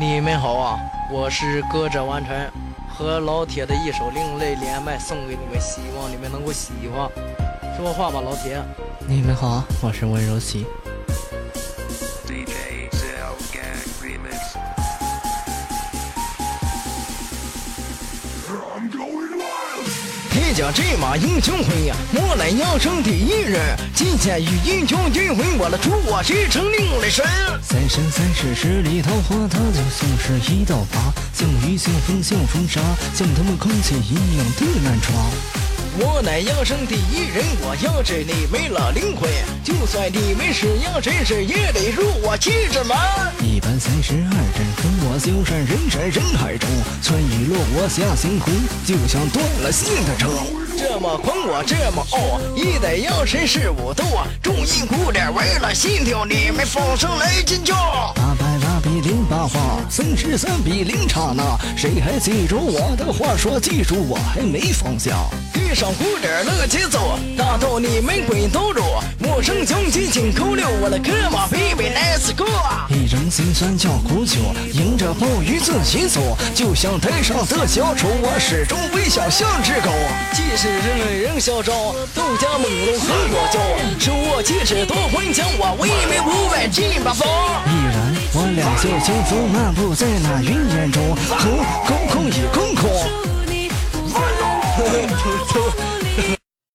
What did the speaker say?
你们好啊，我是歌者完成，和老铁的一首另类连麦送给你们，希望你们能够喜欢。说话吧，老铁。你们好，我是温柔琪。铁甲战马英雄魂呀，我乃妖生第一人。今天与英雄聚会，我来祝我这成另类神。三生三世十里桃花，他就像是一道疤，像雨像风像风沙，像他们空气一样的难抓。我乃养生第一人，我要治你没了灵魂。就算你没是养真是也得入我气质门。一般三十二阵，跟我就算人山人海中，穿雨落我下星空，就像断了线的车。这么狂我这么傲，一代养神是武斗啊！重音鼓点为了心跳，你们放声来尖叫。比零八八，三十三比零刹那，谁还记住我的话？说记住我还没放下。跟上鼓点那个节奏，大到你们滚刀肉，陌生将进进口溜，我的哥们必备 nice go。一人心酸叫苦酒，迎着暴雨自己走，就像台上的小丑，我始终微笑像只狗。即使人人嚣张，斗家猛龙很我骄，手握戒指夺魂枪，我威名五万进八方。依然，我俩就轻松漫步在那云烟中，空空空已空空。